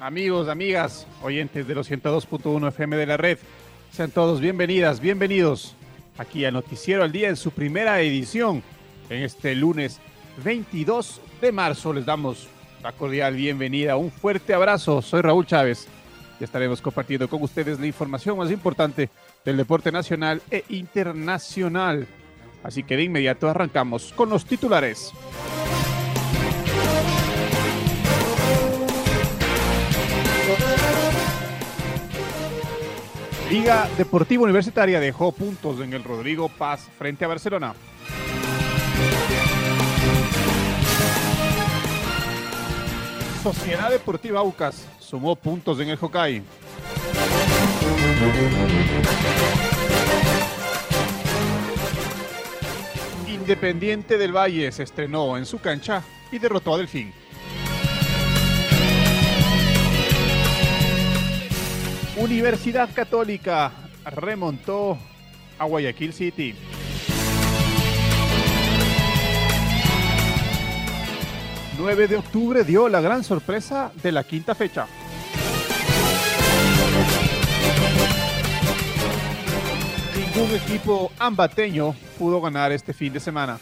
Amigos, amigas, oyentes de los 102.1 FM de la red, sean todos bienvenidas, bienvenidos aquí a Noticiero al Día en su primera edición. En este lunes 22 de marzo les damos la cordial bienvenida, un fuerte abrazo. Soy Raúl Chávez y estaremos compartiendo con ustedes la información más importante del deporte nacional e internacional. Así que de inmediato arrancamos con los titulares. Liga Deportiva Universitaria dejó puntos en el Rodrigo Paz frente a Barcelona. Sociedad Deportiva Aucas sumó puntos en el Hokkaido. Independiente del Valle se estrenó en su cancha y derrotó a Delfín. Universidad Católica remontó a Guayaquil City. ...9 de octubre dio la gran sorpresa de la quinta fecha. Ningún equipo ambateño pudo ganar este fin de semana.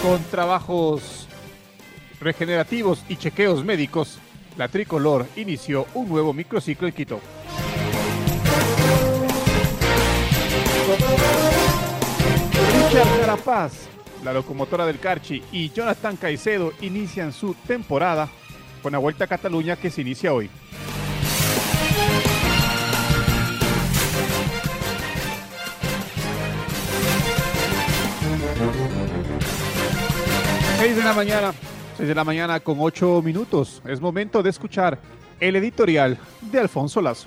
Con trabajos regenerativos y chequeos médicos, la tricolor inició un nuevo microciclo en Quito. Richard Carapaz, la locomotora del Carchi y Jonathan Caicedo inician su temporada con la Vuelta a Cataluña que se inicia hoy. Seis de la mañana, 6 de la mañana con 8 minutos. Es momento de escuchar el editorial de Alfonso Lazo.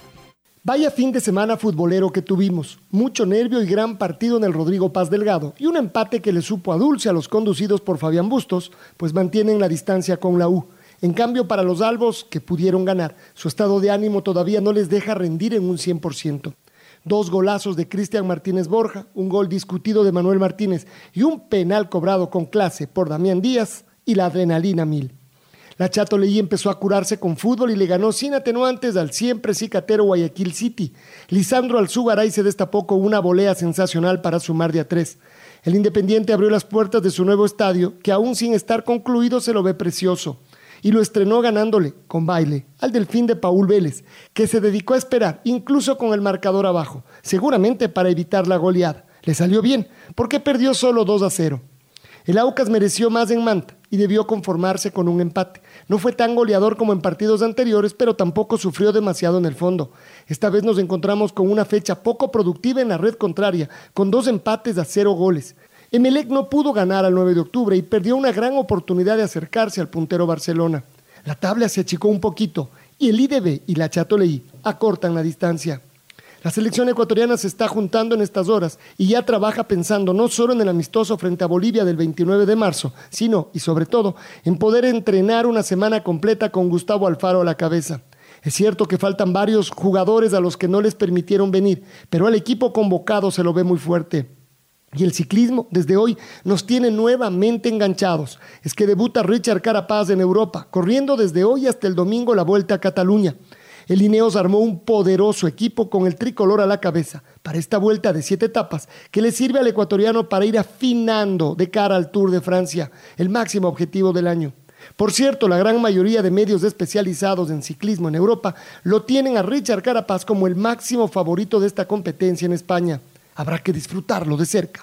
Vaya fin de semana futbolero que tuvimos. Mucho nervio y gran partido en el Rodrigo Paz Delgado. Y un empate que le supo a dulce a los conducidos por Fabián Bustos, pues mantienen la distancia con la U. En cambio, para los albos que pudieron ganar, su estado de ánimo todavía no les deja rendir en un 100%. Dos golazos de Cristian Martínez Borja, un gol discutido de Manuel Martínez y un penal cobrado con clase por Damián Díaz y la adrenalina mil. La Chato Leí empezó a curarse con fútbol y le ganó sin atenuantes al siempre cicatero Guayaquil City. Lisandro Alzugaray se destapó con una volea sensacional para sumar de a tres. El Independiente abrió las puertas de su nuevo estadio, que aún sin estar concluido se lo ve precioso, y lo estrenó ganándole, con baile, al Delfín de Paul Vélez, que se dedicó a esperar, incluso con el marcador abajo, seguramente para evitar la goleada. Le salió bien, porque perdió solo 2 a 0. El Aucas mereció más en Manta y debió conformarse con un empate. No fue tan goleador como en partidos anteriores, pero tampoco sufrió demasiado en el fondo. Esta vez nos encontramos con una fecha poco productiva en la red contraria, con dos empates a cero goles. Emelec no pudo ganar al 9 de octubre y perdió una gran oportunidad de acercarse al puntero Barcelona. La tabla se achicó un poquito y el IDB y la Chatoleí acortan la distancia. La selección ecuatoriana se está juntando en estas horas y ya trabaja pensando no solo en el amistoso frente a Bolivia del 29 de marzo, sino y sobre todo en poder entrenar una semana completa con Gustavo Alfaro a la cabeza. Es cierto que faltan varios jugadores a los que no les permitieron venir, pero al equipo convocado se lo ve muy fuerte. Y el ciclismo, desde hoy, nos tiene nuevamente enganchados. Es que debuta Richard Carapaz en Europa, corriendo desde hoy hasta el domingo la vuelta a Cataluña el Ineos armó un poderoso equipo con el tricolor a la cabeza para esta vuelta de siete etapas que le sirve al ecuatoriano para ir afinando de cara al Tour de Francia, el máximo objetivo del año. Por cierto, la gran mayoría de medios especializados en ciclismo en Europa lo tienen a Richard Carapaz como el máximo favorito de esta competencia en España. Habrá que disfrutarlo de cerca.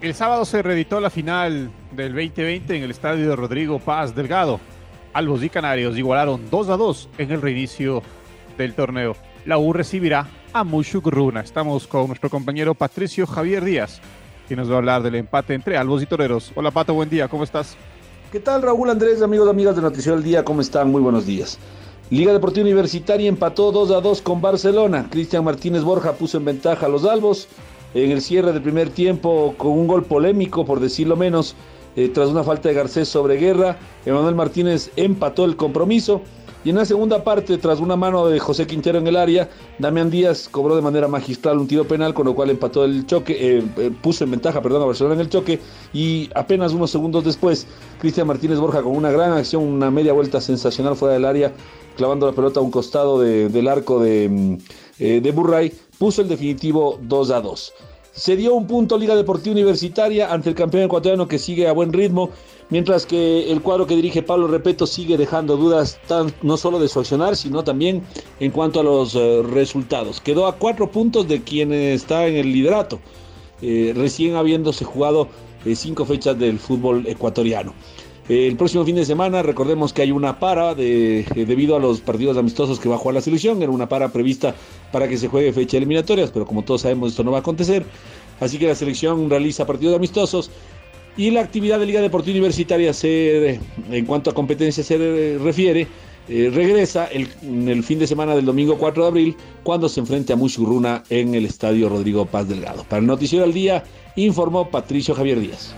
El sábado se reeditó la final del 2020 en el estadio de Rodrigo Paz Delgado. Albos y Canarios igualaron 2 a 2 en el reinicio del torneo. La U recibirá a Mushuk Runa. Estamos con nuestro compañero Patricio Javier Díaz, quien nos va a hablar del empate entre Albos y Toreros. Hola Pato, buen día, ¿cómo estás? ¿Qué tal Raúl Andrés, amigos amigas de Noticiero del Día? ¿Cómo están? Muy buenos días. Liga Deportiva Universitaria empató 2 a 2 con Barcelona. Cristian Martínez Borja puso en ventaja a los albos en el cierre del primer tiempo con un gol polémico, por decirlo menos, eh, tras una falta de Garcés sobre Guerra. Emanuel Martínez empató el compromiso. Y en la segunda parte, tras una mano de José Quintero en el área, Damián Díaz cobró de manera magistral un tiro penal, con lo cual empató el choque, eh, eh, puso en ventaja, perdón, a Barcelona en el choque. Y apenas unos segundos después, Cristian Martínez Borja con una gran acción, una media vuelta sensacional fuera del área, clavando la pelota a un costado de, del arco de, mm, eh, de Burray, puso el definitivo 2 a 2. Se dio un punto Liga Deportiva Universitaria ante el campeón ecuatoriano que sigue a buen ritmo, mientras que el cuadro que dirige Pablo Repeto sigue dejando dudas tan, no solo de su accionar, sino también en cuanto a los eh, resultados. Quedó a cuatro puntos de quien está en el liderato, eh, recién habiéndose jugado cinco fechas del fútbol ecuatoriano. El próximo fin de semana, recordemos que hay una para de, eh, debido a los partidos amistosos que va a jugar la selección. Era una para prevista para que se juegue fecha eliminatorias, pero como todos sabemos esto no va a acontecer. Así que la selección realiza partidos amistosos y la actividad de Liga Deportiva Universitaria se, en cuanto a competencia se refiere, eh, regresa el, en el fin de semana del domingo 4 de abril cuando se enfrente a Mushurruna en el Estadio Rodrigo Paz Delgado. Para el Noticiero del Día informó Patricio Javier Díaz.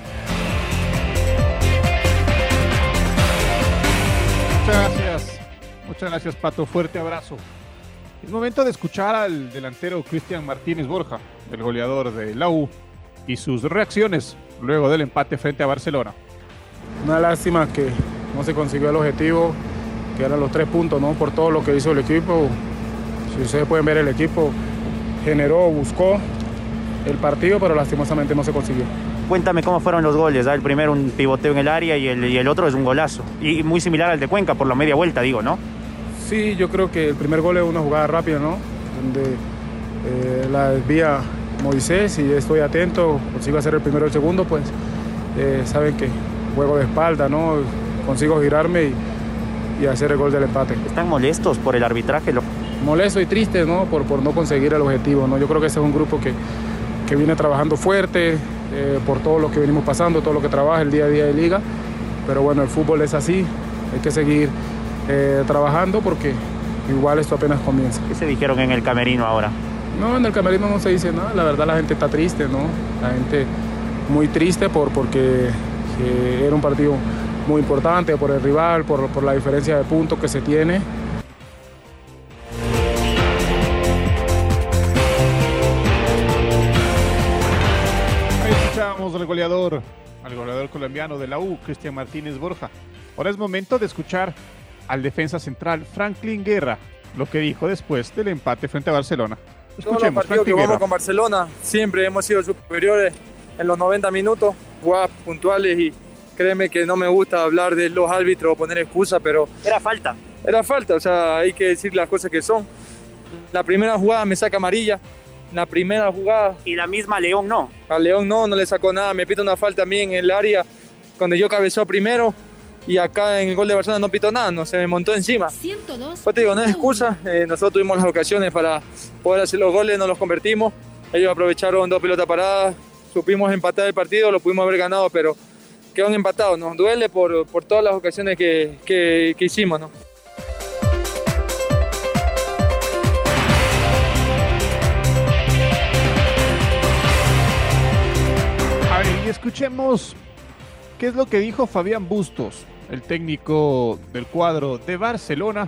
Muchas gracias, Pato. Fuerte abrazo. Es momento de escuchar al delantero Cristian Martínez Borja, el goleador de la U, y sus reacciones luego del empate frente a Barcelona. Una lástima que no se consiguió el objetivo, que eran los tres puntos, ¿no? Por todo lo que hizo el equipo. Si ustedes pueden ver, el equipo generó, buscó el partido, pero lastimosamente no se consiguió. Cuéntame cómo fueron los goles. ¿ah? El primero un pivoteo en el área y el, y el otro es un golazo. Y muy similar al de Cuenca, por la media vuelta, digo, ¿no? Sí, yo creo que el primer gol es una jugada rápida, ¿no? Donde eh, la desvía Moisés y estoy atento, consigo hacer el primero y el segundo, pues eh, saben que juego de espalda, ¿no? Consigo girarme y, y, hacer el gol del empate. ¿Están molestos por el arbitraje? Lo... Molesto y triste, ¿no? Por, por no conseguir el objetivo, ¿no? Yo creo que ese es un grupo que, que viene trabajando fuerte eh, por todo lo que venimos pasando, todo lo que trabaja el día a día de liga. Pero bueno, el fútbol es así, hay que seguir eh, trabajando porque igual esto apenas comienza. ¿Qué se dijeron en el camerino ahora? No, en el camerino no se dice nada, la verdad la gente está triste, ¿no? La gente muy triste por, porque eh, era un partido muy importante por el rival, por, por la diferencia de puntos que se tiene. Ahí escuchamos al goleador, al goleador colombiano de la U, Cristian Martínez Borja. Ahora es momento de escuchar al defensa central Franklin Guerra, lo que dijo después del empate frente a Barcelona. Todos los partidos que jugamos con Barcelona siempre hemos sido superiores en los 90 minutos, jugadas puntuales y créeme que no me gusta hablar de los árbitros o poner excusas, pero... Era falta. Era falta, o sea, hay que decir las cosas que son. La primera jugada me saca amarilla, la primera jugada... Y la misma León no. A León no, no le sacó nada, me pita una falta a mí en el área cuando yo cabezó primero y acá en el gol de Barcelona no pitó nada, no se me montó encima. 102. Pues te digo, no es excusa, eh, nosotros tuvimos las ocasiones para poder hacer los goles, no los convertimos, ellos aprovecharon dos pelotas paradas, supimos empatar el partido, lo pudimos haber ganado, pero quedaron empatados, nos duele por, por todas las ocasiones que, que, que hicimos. ¿no? A ver, y escuchemos qué es lo que dijo Fabián Bustos, el técnico del cuadro de Barcelona,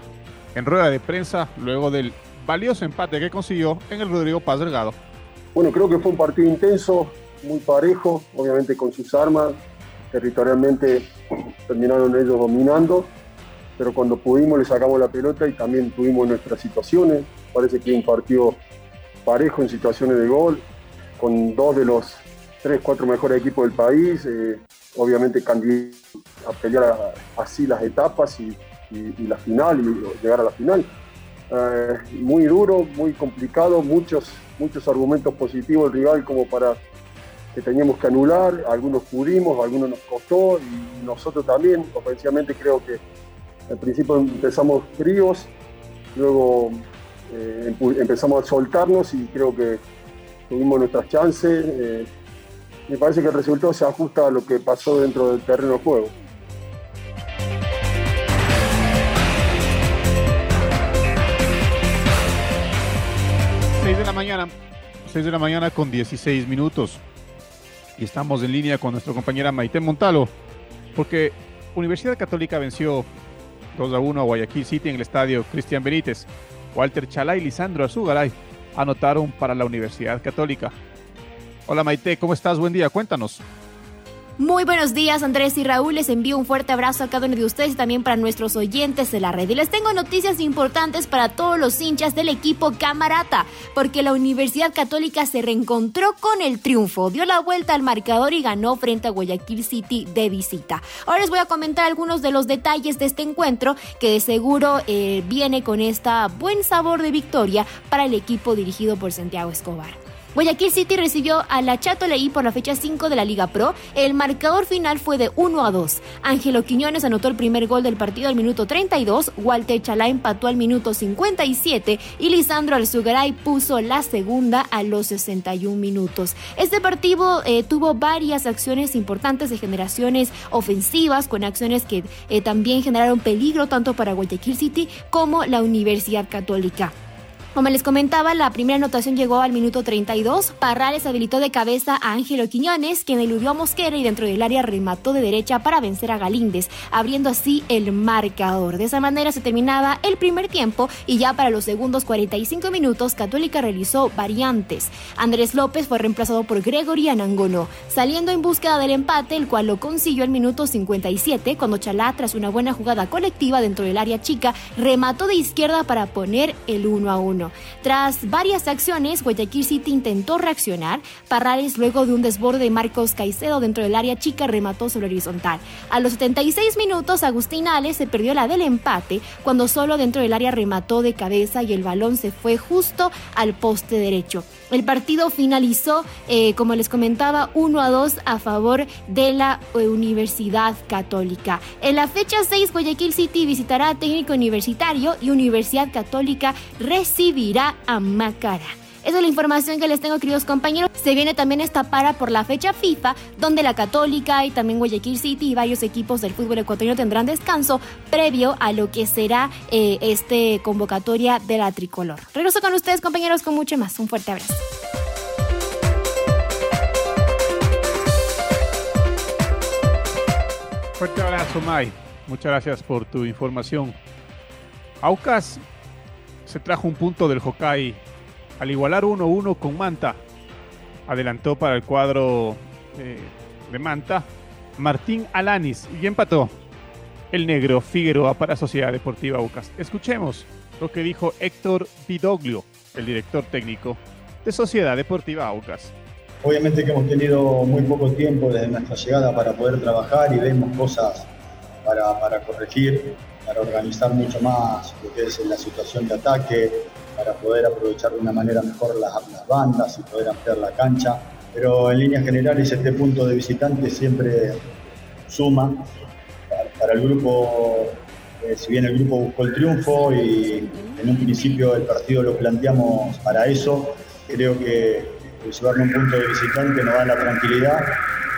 en rueda de prensa luego del valioso empate que consiguió en el Rodrigo Paz Delgado. Bueno, creo que fue un partido intenso, muy parejo, obviamente con sus armas, territorialmente terminaron ellos dominando, pero cuando pudimos le sacamos la pelota y también tuvimos nuestras situaciones. Parece que un partido parejo en situaciones de gol, con dos de los tres, cuatro mejores equipos del país, eh, obviamente candidatos a pelear así las etapas y, la final y llegar a la final. eh, muy duro, muy complicado, muchos, muchos argumentos positivos el rival como para que teníamos que anular, algunos pudimos, algunos nos costó y nosotros también, ofensivamente creo que al principio empezamos fríos, luego eh, empezamos a soltarnos y creo que tuvimos nuestras chances. Eh, me parece que el resultado se ajusta a lo que pasó dentro del terreno de juego. 6 de la mañana, 6 de la mañana con 16 minutos. Y estamos en línea con nuestra compañera Maite Montalo, porque Universidad Católica venció 2 a 1 a Guayaquil City en el estadio Cristian Benítez. Walter Chalá y Lisandro Azugaray anotaron para la Universidad Católica. Hola Maite, ¿cómo estás? Buen día, cuéntanos. Muy buenos días, Andrés y Raúl. Les envío un fuerte abrazo a cada uno de ustedes y también para nuestros oyentes de la red. Y les tengo noticias importantes para todos los hinchas del equipo Camarata, porque la Universidad Católica se reencontró con el triunfo, dio la vuelta al marcador y ganó frente a Guayaquil City de visita. Ahora les voy a comentar algunos de los detalles de este encuentro que de seguro eh, viene con esta buen sabor de victoria para el equipo dirigido por Santiago Escobar. Guayaquil City recibió a la Chato Leí por la fecha 5 de la Liga Pro. El marcador final fue de 1 a 2. Ángelo Quiñones anotó el primer gol del partido al minuto 32, Walter Chalá empató al minuto 57 y Lisandro Alzugaray puso la segunda a los 61 minutos. Este partido eh, tuvo varias acciones importantes de generaciones ofensivas, con acciones que eh, también generaron peligro tanto para Guayaquil City como la Universidad Católica. Como les comentaba, la primera anotación llegó al minuto 32. Parrales habilitó de cabeza a Ángelo Quiñones, quien eludió a Mosquera y dentro del área remató de derecha para vencer a Galíndez, abriendo así el marcador. De esa manera se terminaba el primer tiempo y ya para los segundos 45 minutos Católica realizó variantes. Andrés López fue reemplazado por Gregory Anangono, saliendo en búsqueda del empate, el cual lo consiguió al minuto 57 cuando Chalá, tras una buena jugada colectiva dentro del área chica, remató de izquierda para poner el 1 a 1. Tras varias acciones, Guayaquil City intentó reaccionar. Parrales, luego de un desborde de Marcos Caicedo dentro del área chica, remató sobre horizontal. A los 76 minutos, Agustín Ale se perdió la del empate cuando solo dentro del área remató de cabeza y el balón se fue justo al poste derecho. El partido finalizó, eh, como les comentaba, 1 a 2 a favor de la Universidad Católica. En la fecha 6, Guayaquil City visitará a técnico universitario y Universidad Católica recibirá a Macara. Esa es la información que les tengo, queridos compañeros. Se viene también esta para por la fecha FIFA, donde la Católica y también Guayaquil City y varios equipos del fútbol ecuatoriano tendrán descanso previo a lo que será eh, este convocatoria de la tricolor. Regreso con ustedes, compañeros, con mucho más. Un fuerte abrazo. Fuerte abrazo, May. Muchas gracias por tu información. Aucas se trajo un punto del Hokkaido al igualar 1-1 con Manta. Adelantó para el cuadro eh, de Manta Martín Alanis y empató el negro Figueroa para Sociedad Deportiva Aucas. Escuchemos lo que dijo Héctor Vidoglio, el director técnico de Sociedad Deportiva Aucas. Obviamente que hemos tenido muy poco tiempo desde nuestra llegada para poder trabajar y vemos cosas para, para corregir, para organizar mucho más lo que es la situación de ataque, para poder aprovechar de una manera mejor las, bandas y poder ampliar la cancha. Pero en líneas generales este punto de visitante siempre suma para, el grupo, eh, si bien el grupo buscó el triunfo y en un principio el partido lo planteamos para eso, creo que llevarle un punto de visitante nos da la tranquilidad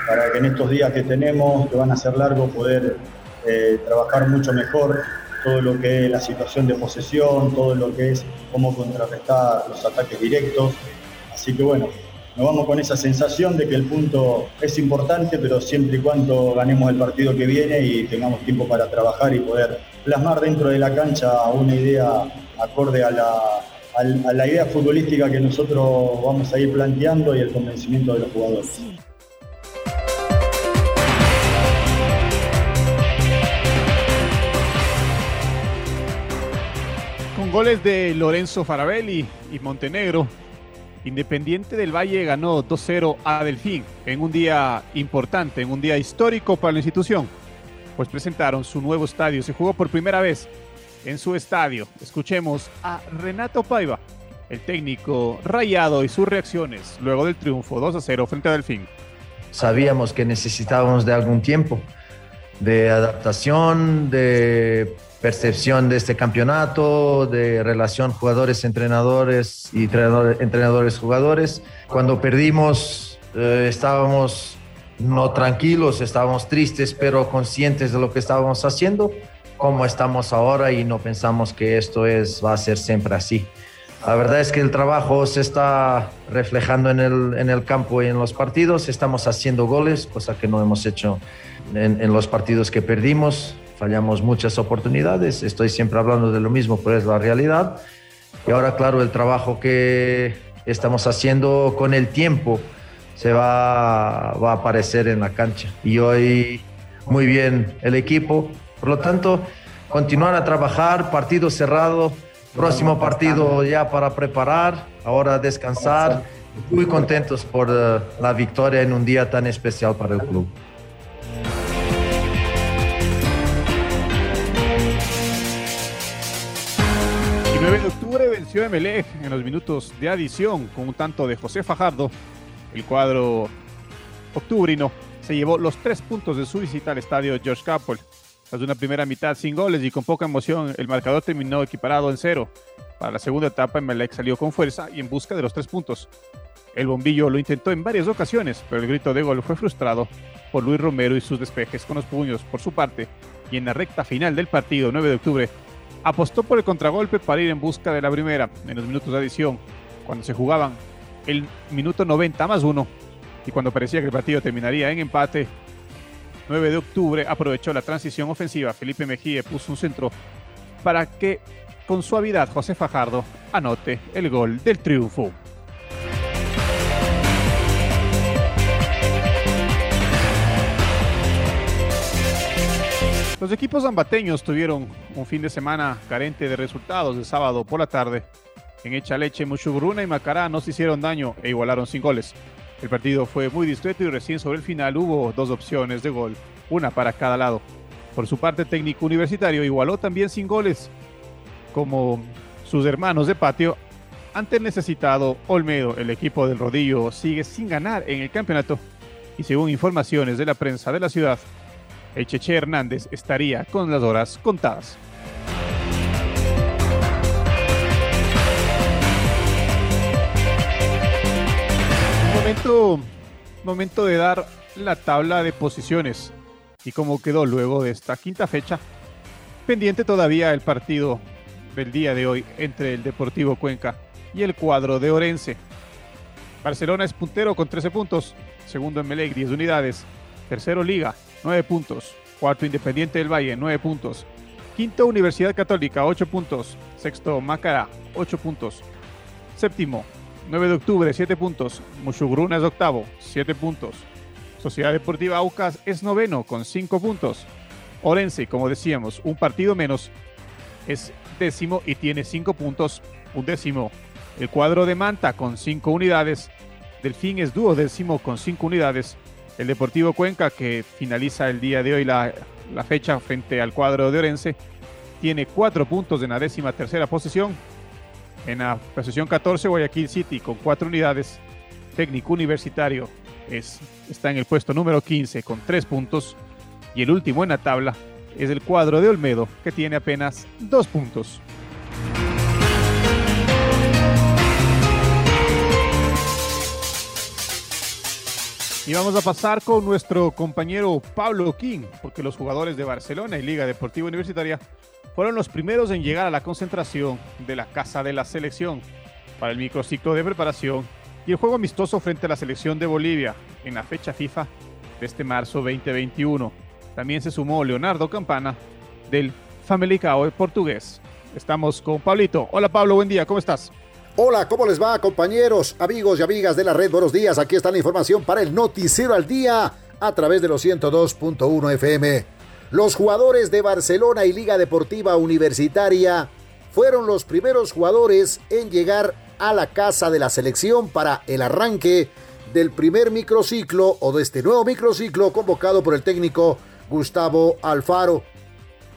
para que en estos días que tenemos, que van a ser largos, poder eh, trabajar mucho mejor todo lo que es la situación de posesión, todo lo que es cómo contrarrestar los ataques directos. Así que bueno, nos vamos con esa sensación de que el punto es importante, pero siempre y cuando ganemos el partido que viene y tengamos tiempo para trabajar y poder plasmar dentro de la cancha una idea acorde a la, a la idea futbolística que nosotros vamos a ir planteando y el convencimiento de los jugadores. Goles de Lorenzo Farabelli y Montenegro, Independiente del Valle ganó 2-0 a Delfín en un día importante, en un día histórico para la institución, pues presentaron su nuevo estadio. Se jugó por primera vez en su estadio. Escuchemos a Renato Paiva, el técnico rayado y sus reacciones luego del triunfo 2 a 0 frente a Delfín. Sabíamos que necesitábamos de algún tiempo de adaptación, de percepción de este campeonato, de relación jugadores-entrenadores y entrenadores-jugadores. Cuando perdimos eh, estábamos no tranquilos, estábamos tristes, pero conscientes de lo que estábamos haciendo, como estamos ahora y no pensamos que esto es, va a ser siempre así. La verdad es que el trabajo se está reflejando en el, en el campo y en los partidos. Estamos haciendo goles, cosa que no hemos hecho en, en, los partidos que perdimos. Fallamos muchas oportunidades. Estoy siempre hablando de lo mismo, pero es la realidad. Y ahora, claro, el trabajo que estamos haciendo con el tiempo se va, a aparecer en la cancha. Y hoy muy bien el equipo. Por lo tanto, continuar a trabajar, partido cerrado, próximo partido ya para preparar, ahora descansar. Muy contentos por uh, la victoria en un día tan especial para el club. 9 de octubre venció Emelec en los minutos de adición con un tanto de José Fajardo. El cuadro octubrino se llevó los tres puntos de su visita al estadio George Capel. Tras una primera mitad sin goles y con poca emoción, el marcador terminó equiparado en cero. Para la segunda etapa, Emelec salió con fuerza y en busca de los tres puntos. El bombillo lo intentó en varias ocasiones, pero el grito de gol fue frustrado por Luis Romero y sus despejes con los puños por su parte. Y en la recta final del partido, 9 de octubre, apostó por el contragolpe para ir en busca de la primera en los minutos de adición, cuando se jugaban el minuto 90 más uno y cuando parecía que el partido terminaría en empate, 9 de octubre aprovechó la transición ofensiva. Felipe Mejía puso un centro para que con suavidad José Fajardo anote el gol del triunfo. Los equipos zambateños tuvieron un fin de semana carente de resultados de sábado por la tarde. En Echa Leche, Muchugruna y Macará no se hicieron daño e igualaron sin goles. El partido fue muy discreto y recién sobre el final hubo dos opciones de gol, una para cada lado. Por su parte, técnico universitario igualó también sin goles, como sus hermanos de patio. Ante el necesitado Olmedo, el equipo del rodillo sigue sin ganar en el campeonato y según informaciones de la prensa de la ciudad, el Cheche Hernández estaría con las horas contadas. Momento, momento de dar la tabla de posiciones y cómo quedó luego de esta quinta fecha. Pendiente todavía el partido del día de hoy entre el Deportivo Cuenca y el cuadro de Orense. Barcelona es puntero con 13 puntos, segundo en Melec 10 unidades, tercero Liga 9 puntos, cuarto Independiente del Valle 9 puntos, quinto Universidad Católica 8 puntos, sexto Macará 8 puntos, séptimo 9 de octubre 7 puntos, Mushugruna es octavo 7 puntos, Sociedad Deportiva Aucas es noveno con 5 puntos, Orense como decíamos un partido menos es décimo y tiene 5 puntos, un décimo. El cuadro de Manta con 5 unidades. Delfín es duodécimo con 5 unidades. El Deportivo Cuenca, que finaliza el día de hoy la, la fecha frente al cuadro de Orense, tiene 4 puntos en la décima tercera posición. En la posición 14, Guayaquil City con 4 unidades. Técnico Universitario es, está en el puesto número 15 con 3 puntos. Y el último en la tabla es el cuadro de Olmedo, que tiene apenas 2 puntos. Y vamos a pasar con nuestro compañero Pablo King, porque los jugadores de Barcelona y Liga Deportiva Universitaria fueron los primeros en llegar a la concentración de la Casa de la Selección para el microciclo de preparación y el juego amistoso frente a la selección de Bolivia en la fecha FIFA de este marzo 2021. También se sumó Leonardo Campana del Famalicão portugués. Estamos con Pablito. Hola Pablo, buen día, ¿cómo estás? Hola, ¿cómo les va compañeros, amigos y amigas de la red? Buenos días, aquí está la información para el Noticiero al Día a través de los 102.1 FM. Los jugadores de Barcelona y Liga Deportiva Universitaria fueron los primeros jugadores en llegar a la casa de la selección para el arranque del primer microciclo o de este nuevo microciclo convocado por el técnico Gustavo Alfaro,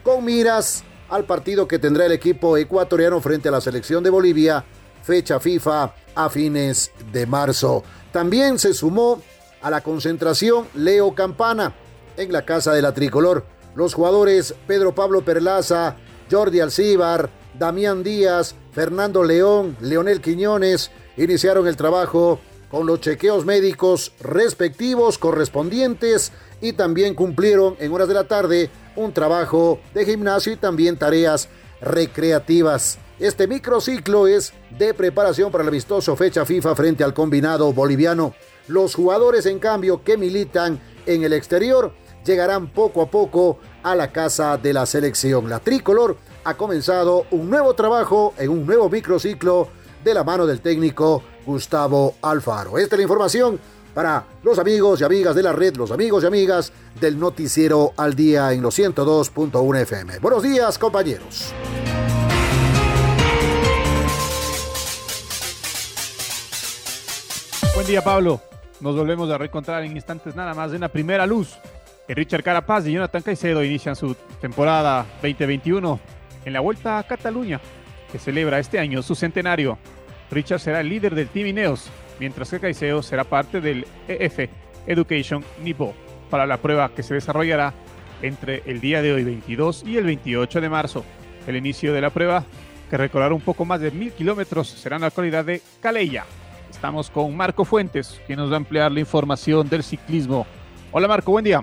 con miras al partido que tendrá el equipo ecuatoriano frente a la selección de Bolivia, fecha FIFA a fines de marzo. También se sumó a la concentración Leo Campana en la casa de la tricolor. Los jugadores Pedro Pablo Perlaza, Jordi Alcíbar, Damián Díaz, Fernando León, Leonel Quiñones iniciaron el trabajo con los chequeos médicos respectivos correspondientes y también cumplieron en horas de la tarde un trabajo de gimnasio y también tareas recreativas. Este microciclo es de preparación para el vistoso fecha FIFA frente al combinado boliviano. Los jugadores, en cambio, que militan en el exterior, llegarán poco a poco a la casa de la selección. La tricolor ha comenzado un nuevo trabajo en un nuevo microciclo de la mano del técnico Gustavo Alfaro. Esta es la información para los amigos y amigas de la red, los amigos y amigas del noticiero al día en los 102.1 FM. Buenos días, compañeros. Buen día, Pablo. Nos volvemos a reencontrar en instantes nada más en la primera luz. Richard Carapaz y Jonathan Caicedo inician su temporada 2021 en la Vuelta a Cataluña, que celebra este año su centenario. Richard será el líder del Team Ineos, mientras que Caicedo será parte del EF Education Nipo para la prueba que se desarrollará entre el día de hoy 22 y el 28 de marzo. El inicio de la prueba, que recorrerá un poco más de mil kilómetros, será en la localidad de Calella. Estamos con Marco Fuentes, quien nos va a ampliar la información del ciclismo. Hola Marco, buen día.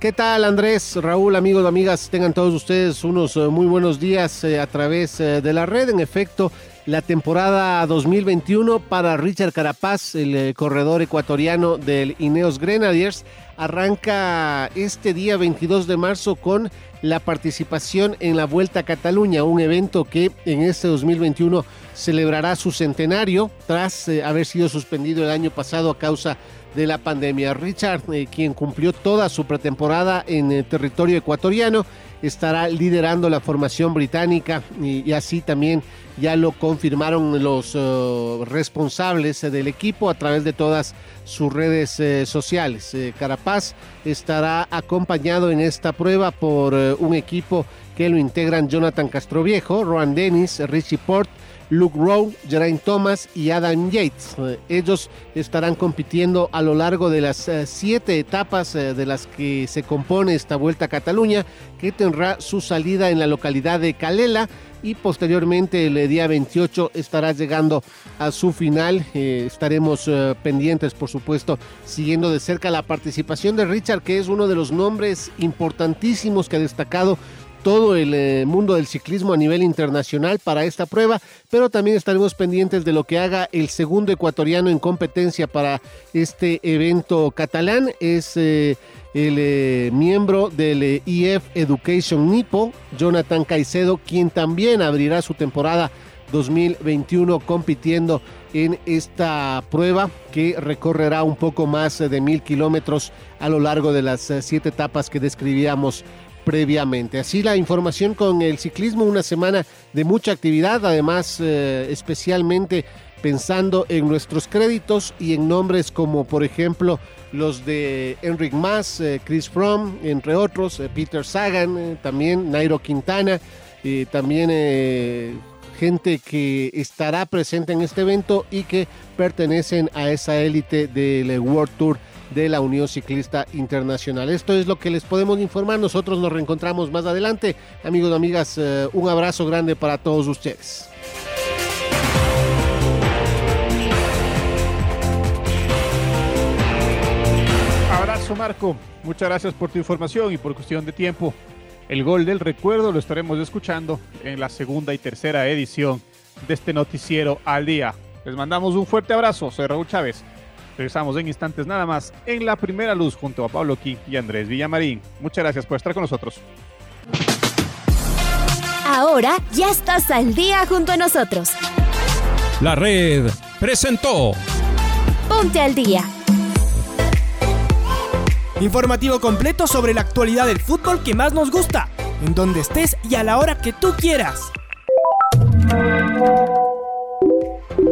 ¿Qué tal Andrés, Raúl, amigos, amigas? Tengan todos ustedes unos eh, muy buenos días eh, a través eh, de la red. En efecto, la temporada 2021 para Richard Carapaz, el corredor ecuatoriano del Ineos Grenadiers, arranca este día 22 de marzo con la participación en la Vuelta a Cataluña, un evento que en este 2021 celebrará su centenario tras haber sido suspendido el año pasado a causa de de la pandemia. Richard, eh, quien cumplió toda su pretemporada en el territorio ecuatoriano, estará liderando la formación británica y, así también ya lo confirmaron los eh, responsables del equipo a través de todas sus redes eh, sociales. Carapaz estará acompañado en esta prueba por un equipo que lo integran Jonathan Castroviejo, Rohan Dennis, Richie Port, Luke Rowe, Geraint Thomas y Adam Yates. Eh, ellos estarán compitiendo a lo largo de las eh, siete etapas eh, de las que se compone esta Vuelta a Cataluña, que tendrá su salida en la localidad de Calela y posteriormente el día 28 estará llegando a su final. estaremos pendientes, por supuesto, siguiendo de cerca la participación de Richard, que es uno de los nombres importantísimos que ha destacado todo el eh, mundo del ciclismo a nivel internacional para esta prueba, pero también estaremos pendientes de lo que haga el segundo ecuatoriano en competencia para este evento catalán. Es eh, el eh, miembro del IF Education Nipo, Jonathan Caicedo, quien también abrirá su temporada 2021 compitiendo en esta prueba que recorrerá un poco más de mil kilómetros a lo largo de las siete etapas que describíamos previamente. Así la información con el ciclismo, una semana de mucha actividad, además eh, especialmente pensando en nuestros créditos y en nombres como por ejemplo los de Enric Mas, eh, Chris Fromm, entre otros, eh, Peter Sagan, también Nairo Quintana, también gente que estará presente en este evento y que pertenecen a esa élite del World Tour de la Unión Ciclista Internacional. Esto es lo que les podemos informar. Nosotros nos reencontramos más adelante. Amigos y amigas, eh, un abrazo grande para todos ustedes. Abrazo Marco, muchas gracias por tu información y por cuestión de tiempo. El gol del recuerdo lo estaremos escuchando en la segunda y tercera edición de este noticiero al día. Les mandamos un fuerte abrazo, soy Raúl Chávez. Regresamos en instantes nada más en la primera luz junto a Pablo King y Andrés Villamarín. Muchas gracias por estar con nosotros. Ahora ya estás al día junto a nosotros. La red presentó. Ponte al día. Informativo completo sobre la actualidad del fútbol que más nos gusta, en donde estés y a la hora que tú quieras.